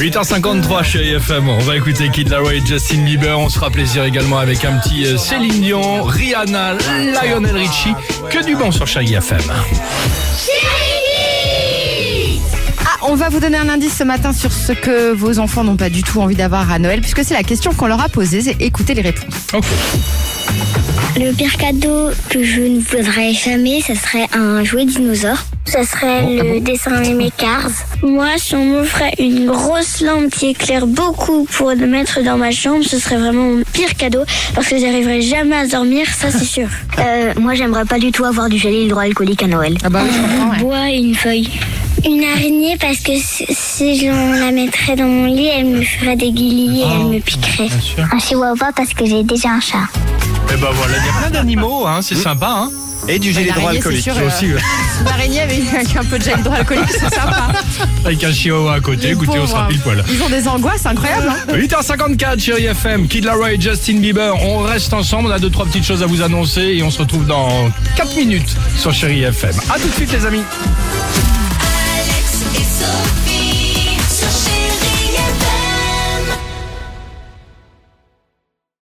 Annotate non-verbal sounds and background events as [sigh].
8h53 chez FM, on va écouter Kid Laroi et Justin Bieber, on se fera plaisir également avec un petit euh, Céline Dion, Rihanna, Lionel Richie, que du bon sur Chérie FM. Ah, on va vous donner un indice ce matin sur ce que vos enfants n'ont pas du tout envie d'avoir à Noël, puisque c'est la question qu'on leur a posée, c'est écoutez les réponses. Ok. Le pire cadeau que je ne voudrais jamais, ce serait un jouet dinosaure. Ce serait le dessin animé Cars. Moi, si on m'offrait une grosse lampe qui éclaire beaucoup pour le mettre dans ma chambre, ce serait vraiment mon pire cadeau parce que j'arriverai jamais à dormir, ça c'est [laughs] sûr. Euh, moi, j'aimerais pas du tout avoir du gel hydroalcoolique à Noël. Ah bah oui, je comprends, ouais. Bois et une feuille. Une araignée parce que si, je la mettrais dans mon lit, elle me ferait des guillis et elle me piquerait. Un chihuahua parce que j'ai déjà un chat. Et ben voilà, il y a plein d'animaux, hein, c'est sympa. Hein. Et du gel hydroalcoolique. c'est sûr, aussi, euh, ouais. [laughs] L'araignée avec, avec un peu de gel hydroalcoolique, c'est sympa. [laughs] Avec un chihuahua à côté, écoutez, on sera pile poil. Ils ont des angoisses incroyables. hein. 8h54 chérie FM, Kid Laroi et Justin Bieber, on reste ensemble, on a deux trois petites choses à vous annoncer et on se retrouve dans 4 minutes sur Chérie FM. A tout de suite les amis